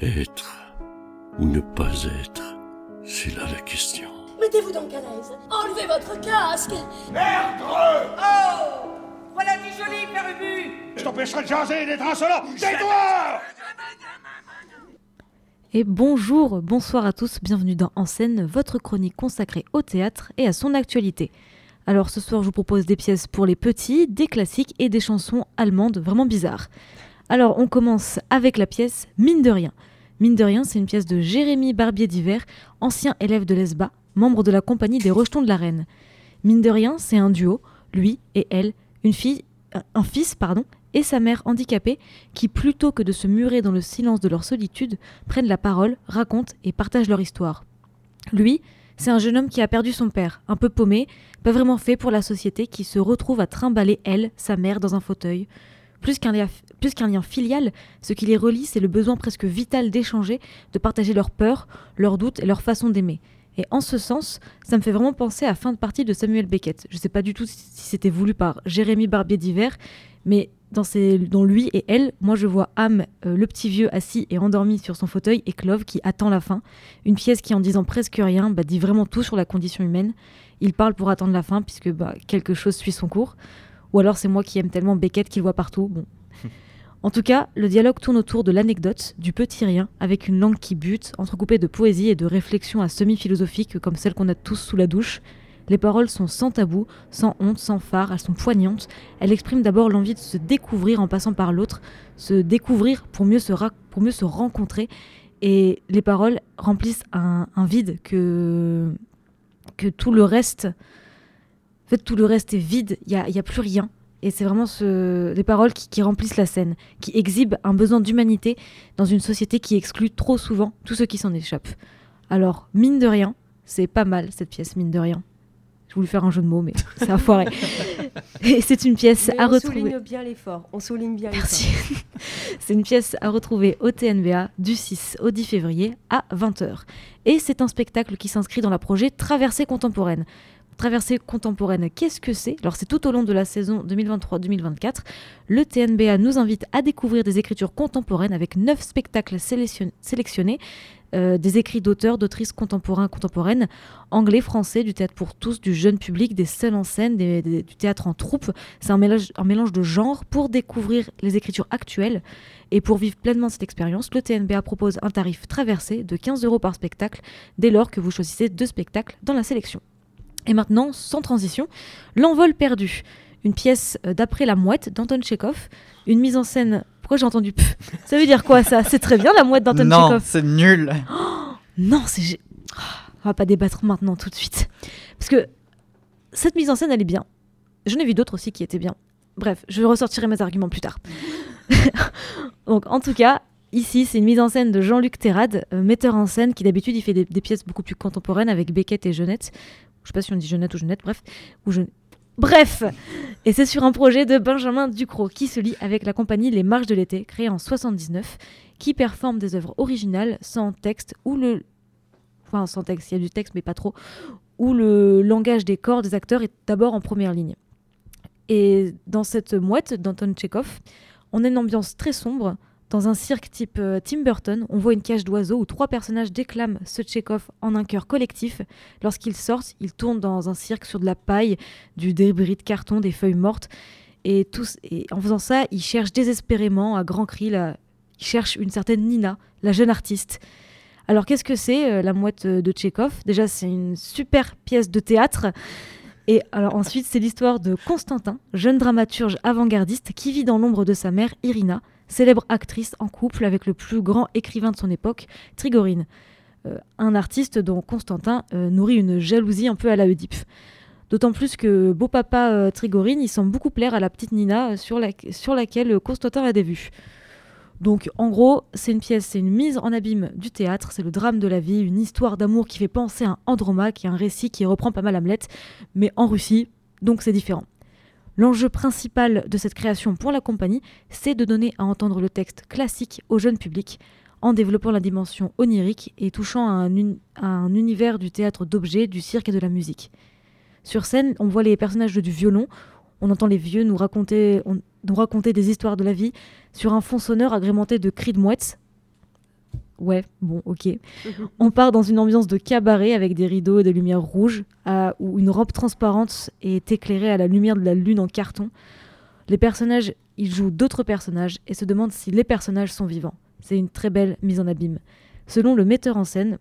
Être ou ne pas être, c'est là la question. Mettez-vous donc à l'aise. Enlevez votre casque. Merde Oh Voilà du joli, Père Ubu Je t'empêcherai de jaser et d'être insolent Tais-toi Et bonjour, bonsoir à tous, bienvenue dans En scène, votre chronique consacrée au théâtre et à son actualité. Alors ce soir, je vous propose des pièces pour les petits, des classiques et des chansons allemandes vraiment bizarres. Alors on commence avec la pièce Mine de rien. Mine de rien, c'est une pièce de Jérémy Barbier d'Hiver, ancien élève de l'ESBA, membre de la compagnie des Rejetons de la Reine. Mine de rien, c'est un duo, lui et elle, une fille, euh, un fils, pardon, et sa mère handicapée, qui plutôt que de se murer dans le silence de leur solitude, prennent la parole, racontent et partagent leur histoire. Lui, c'est un jeune homme qui a perdu son père, un peu paumé, pas vraiment fait pour la société, qui se retrouve à trimballer elle, sa mère, dans un fauteuil. Plus qu'un lien, filial, ce qui les relie, c'est le besoin presque vital d'échanger, de partager leurs peurs, leurs doutes et leur façon d'aimer. Et en ce sens, ça me fait vraiment penser à fin de partie de Samuel Beckett. Je ne sais pas du tout si c'était voulu par Jérémy Barbier d'hiver, mais dans lui et elle, moi je vois Ham, euh, le petit vieux assis et endormi sur son fauteuil, et Clove qui attend la fin. Une pièce qui, en disant presque rien, bah, dit vraiment tout sur la condition humaine. Il parle pour attendre la fin, puisque bah, quelque chose suit son cours. Ou alors c'est moi qui aime tellement Beckett qu'il voit partout. Bon. En tout cas, le dialogue tourne autour de l'anecdote, du petit rien, avec une langue qui bute, entrecoupée de poésie et de réflexions à semi-philosophiques comme celles qu'on a tous sous la douche. Les paroles sont sans tabou, sans honte, sans phare, elles sont poignantes. Elles expriment d'abord l'envie de se découvrir en passant par l'autre, se découvrir pour mieux se, pour mieux se rencontrer. Et les paroles remplissent un, un vide que, que tout le reste. En fait, tout le reste est vide, il n'y a, y a plus rien. Et c'est vraiment ce, les paroles qui, qui, remplissent la scène, qui exhibent un besoin d'humanité dans une société qui exclut trop souvent tous ceux qui s'en échappent. Alors, mine de rien, c'est pas mal cette pièce, mine de rien. Je voulais faire un jeu de mots, mais ça a foiré. Et c'est une pièce mais à on retrouver. souligne bien l'effort. On souligne bien Merci. c'est une pièce à retrouver au TNBA du 6 au 10 février à 20h. Et c'est un spectacle qui s'inscrit dans la projet Traversée contemporaine. Traversée contemporaine, qu'est-ce que c'est? Alors c'est tout au long de la saison 2023-2024. Le TNBA nous invite à découvrir des écritures contemporaines avec neuf spectacles sélection sélectionnés, euh, des écrits d'auteurs, d'autrices contemporains, contemporaines, anglais, français, du théâtre pour tous, du jeune public, des scènes en scène, du théâtre en troupe. C'est un mélange, un mélange de genres pour découvrir les écritures actuelles. Et pour vivre pleinement cette expérience, le TNBA propose un tarif traversé de 15 euros par spectacle dès lors que vous choisissez deux spectacles dans la sélection. Et maintenant, sans transition, L'envol perdu, une pièce d'après La Mouette d'Anton Tchekhov, une mise en scène. Pourquoi j'ai entendu pff Ça veut dire quoi ça? C'est très bien La Mouette d'Anton Non, Tchekhov. c'est nul. Oh, non, c'est. Oh, on va pas débattre maintenant tout de suite. Parce que cette mise en scène, elle est bien. J'en ai vu d'autres aussi qui étaient bien. Bref, je ressortirai mes arguments plus tard. Donc, en tout cas, ici, c'est une mise en scène de Jean-Luc Terrade, euh, metteur en scène, qui d'habitude, il fait des, pièces beaucoup plus contemporaines avec Beckett et Jeunette. Je sais pas si on dit Jeunette ou Jeunette, bref. Ou. Bref Et c'est sur un projet de Benjamin Ducrot, qui se lie avec la compagnie Les Marches de l'été, créée en 79, qui performe des œuvres originales sans texte ou le enfin sans texte, il y a du texte mais pas trop, où le langage des corps des acteurs est d'abord en première ligne. Et dans cette mouette d'Anton Tchekhov, on a une ambiance très sombre. Dans un cirque type euh, Tim Burton, on voit une cage d'oiseaux où trois personnages déclament ce Tchekhov en un chœur collectif. Lorsqu'ils sortent, ils tournent dans un cirque sur de la paille, du débris de carton, des feuilles mortes. Et, en faisant ça, ils cherchent désespérément, à grands cris, la, cherchent une certaine Nina, la jeune artiste. Alors qu'est-ce que c'est euh, la mouette de Tchekhov Déjà, c'est une super pièce de théâtre. Et ensuite, c'est l'histoire de Constantin, jeune dramaturge avant-gardiste qui vit dans l'ombre de sa mère, Irina, célèbre actrice en couple avec le plus grand écrivain de son époque, Trigorine. Euh, un artiste dont Constantin euh, nourrit une jalousie un peu à la Oedipe. D'autant plus que beau papa euh, Trigorine, il semble beaucoup plaire à la petite Nina sur, la, sur laquelle Constantin a des vues. Donc en gros, c'est une pièce, c'est une mise en abîme du théâtre, c'est le drame de la vie, une histoire d'amour qui fait penser à un Andromaque et un récit qui reprend pas mal Hamlet, mais en Russie, donc c'est différent. L'enjeu principal de cette création pour la compagnie, c'est de donner à entendre le texte classique au jeune public, en développant la dimension onirique et touchant à un, univers du théâtre d'objets, du cirque et de la musique. Sur scène, on voit les personnages du violon, on entend les vieux nous raconter des histoires de la vie sur un fond sonore agrémenté de cris de mouettes. Ouais, bon, ok. On part dans une ambiance de cabaret avec des rideaux et des lumières rouges, euh, où une robe transparente est éclairée à la lumière de la lune en carton. Les personnages, ils jouent d'autres personnages et se demandent si les personnages sont vivants. C'est une très belle mise en abîme. Selon le metteur en scène,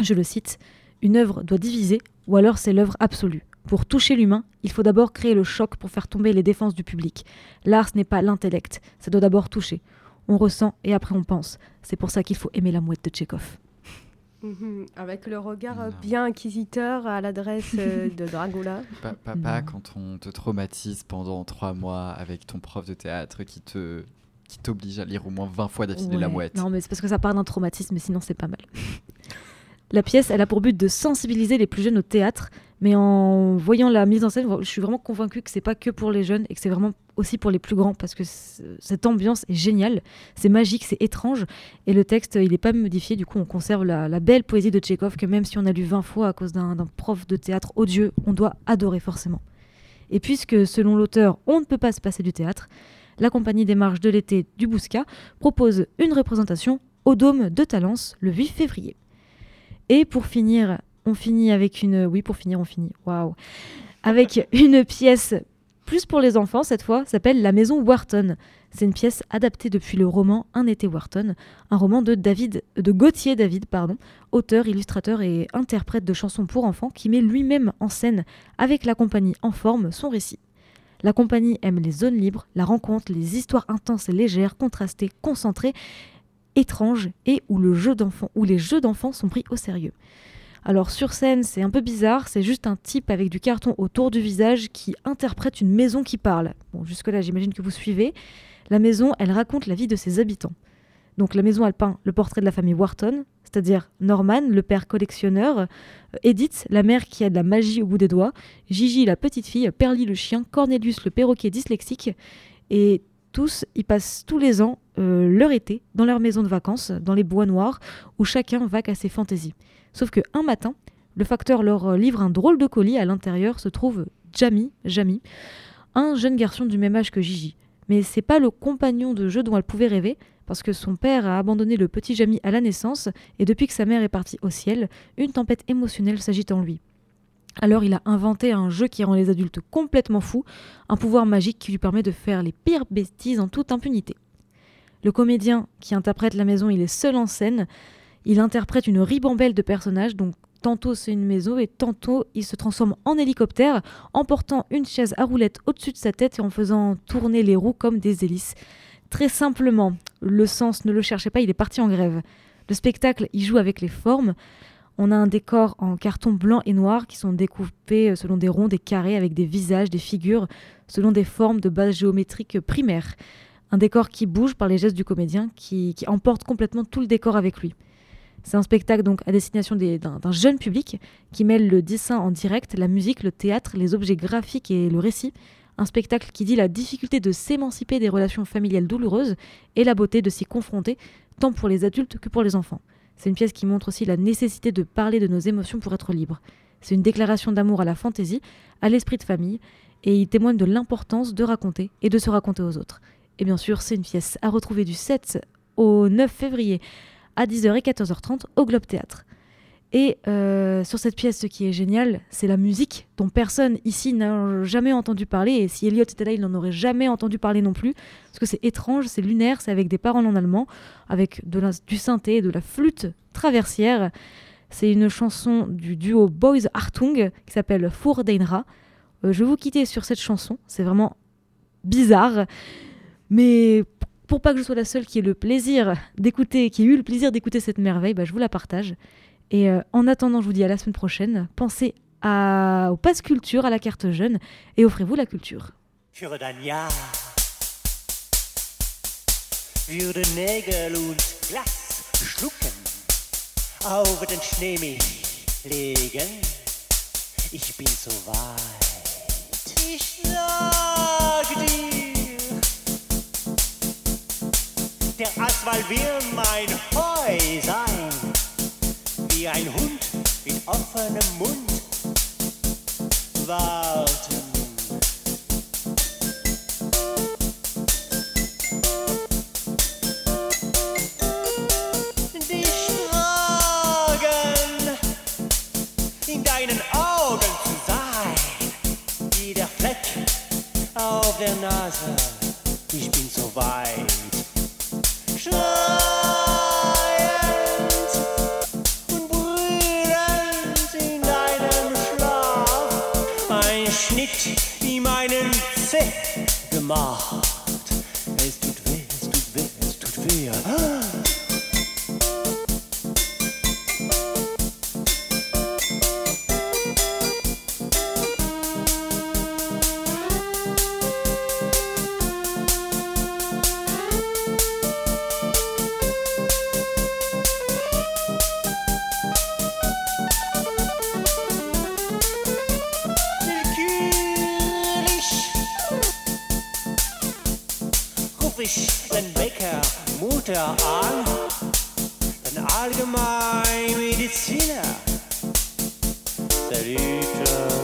je le cite, une œuvre doit diviser ou alors c'est l'œuvre absolue. Pour toucher l'humain, il faut d'abord créer le choc pour faire tomber les défenses du public. L'art, ce n'est pas l'intellect, ça doit d'abord toucher on ressent et après on pense. C'est pour ça qu'il faut aimer la mouette de Tchekhov. Mhm. avec le regard bien inquisiteur à l'adresse euh, de Dragula. papa, quand on te traumatise pendant trois mois avec ton prof de théâtre qui te qui t'oblige à lire au moins 20 fois d'affilée la mouette. Non, mais c'est parce que ça part d'un traumatisme, mais sinon c'est pas mal. La pièce, elle a pour but de sensibiliser les plus jeunes au théâtre, mais en voyant la mise en scène, je suis vraiment convaincue que c'est pas que pour les jeunes et que c'est vraiment aussi pour les plus grands parce que cette ambiance est géniale, c'est magique, c'est étrange et le texte il n'est pas modifié. Du coup, on conserve la, belle poésie de Tchekhov que même si on a lu 20 fois à cause d'un prof de théâtre odieux, on doit adorer forcément. Et puisque selon l'auteur, on ne peut pas se passer du théâtre, la compagnie des marches de l'été du Bousca propose une représentation au Dôme de Talence le 8 février. Et pour finir, on finit avec une. Oui, pour finir, on finit. Waouh! Avec une pièce plus pour les enfants cette fois, s'appelle La Maison Wharton. C'est une pièce adaptée depuis le roman Un été Wharton, un roman de David, de Gauthier David, pardon, auteur, illustrateur et interprète de chansons pour enfants, qui met lui-même en scène avec la compagnie en forme son récit. La compagnie aime les zones libres, la rencontre, les histoires intenses et légères, contrastées, concentrées, étranges et où, le jeu où les jeux d'enfants sont pris au sérieux. Alors sur scène, c'est un peu bizarre, c'est juste un type avec du carton autour du visage qui interprète une maison qui parle. Bon, jusque-là, j'imagine que vous suivez. La maison, elle raconte la vie de ses habitants. Donc la maison, elle peint le portrait de la famille Wharton, c'est-à-dire Norman, le père collectionneur, euh, Edith, la mère qui a de la magie au bout des doigts, Gigi, la petite fille, Perly, le chien, Cornelius, le perroquet dyslexique, et tous, ils passent tous les ans euh, leur été dans leur maison de vacances, dans les bois noirs, où chacun vague à ses fantaisies. Sauf que un matin, le facteur leur euh, livre un drôle de colis. À l'intérieur se trouve Jamie, Jamie, un jeune garçon du même âge que Gigi. Mais c'est pas le compagnon de jeu dont elle pouvait rêver, parce que son père a abandonné le petit Jamie à la naissance, et depuis que sa mère est partie au ciel, une tempête émotionnelle s'agite en lui. Alors il a inventé un jeu qui rend les adultes complètement fous, un pouvoir magique qui lui permet de faire les pires bêtises en toute impunité. Le comédien qui interprète la maison, il est seul en scène, il interprète une ribambelle de personnages, donc tantôt c'est une maison et tantôt il se transforme en hélicoptère en portant une chaise à roulettes au-dessus de sa tête et en faisant tourner les roues comme des hélices. Très simplement, le sens ne le cherchait pas, il est parti en grève. Le spectacle, il joue avec les formes. On a un décor en carton blanc et noir qui sont découpés selon des ronds, des carrés, avec des visages, des figures, selon des formes de base géométrique primaire. Un décor qui bouge par les gestes du comédien, qui emporte complètement tout le décor avec lui. C'est un spectacle donc à destination d'un jeune public qui mêle le dessin en direct, la musique, le théâtre, les objets graphiques et le récit. Un spectacle qui dit la difficulté de s'émanciper des relations familiales douloureuses et la beauté de s'y confronter, tant pour les adultes que pour les enfants. C'est une pièce qui montre aussi la nécessité de parler de nos émotions pour être libre. C'est une déclaration d'amour à la fantaisie, à l'esprit de famille, et il témoigne de l'importance de raconter et de se raconter aux autres. Et bien sûr, c'est une pièce à retrouver du 7 au 9 février à 10h et 14h30 au Globe Théâtre. Et euh, sur cette pièce, ce qui est génial, c'est la musique dont personne ici n'a jamais entendu parler. Et si Elliot était là, il n'en aurait jamais entendu parler non plus. Parce que c'est étrange, c'est lunaire, c'est avec des paroles en allemand, avec de du synthé, de la flûte traversière. C'est une chanson du duo Boys Hartung qui s'appelle Fur Deinra. Euh, je vais vous quitter sur cette chanson, c'est vraiment bizarre. Mais pour pas que je sois la seule qui ait le plaisir d'écouter, qui ait eu le plaisir d'écouter cette merveille, bah, je vous la partage. Et euh, en attendant, je vous dis à la semaine prochaine. Pensez à, au passe culture, à la carte jeune, et offrez-vous la culture. Ich sag Der Asphalt will mein Heu sein, wie ein Hund mit offenem Mund. Warten. Dich tragen, in deinen Augen zu sein, wie der Fleck auf der Nase. Ich bin so weit. Schnitt in meinen Zeh gemacht. Es tut weh, es tut weh, es tut weh. er an, ein allgemein Mediziner. Der Lüter.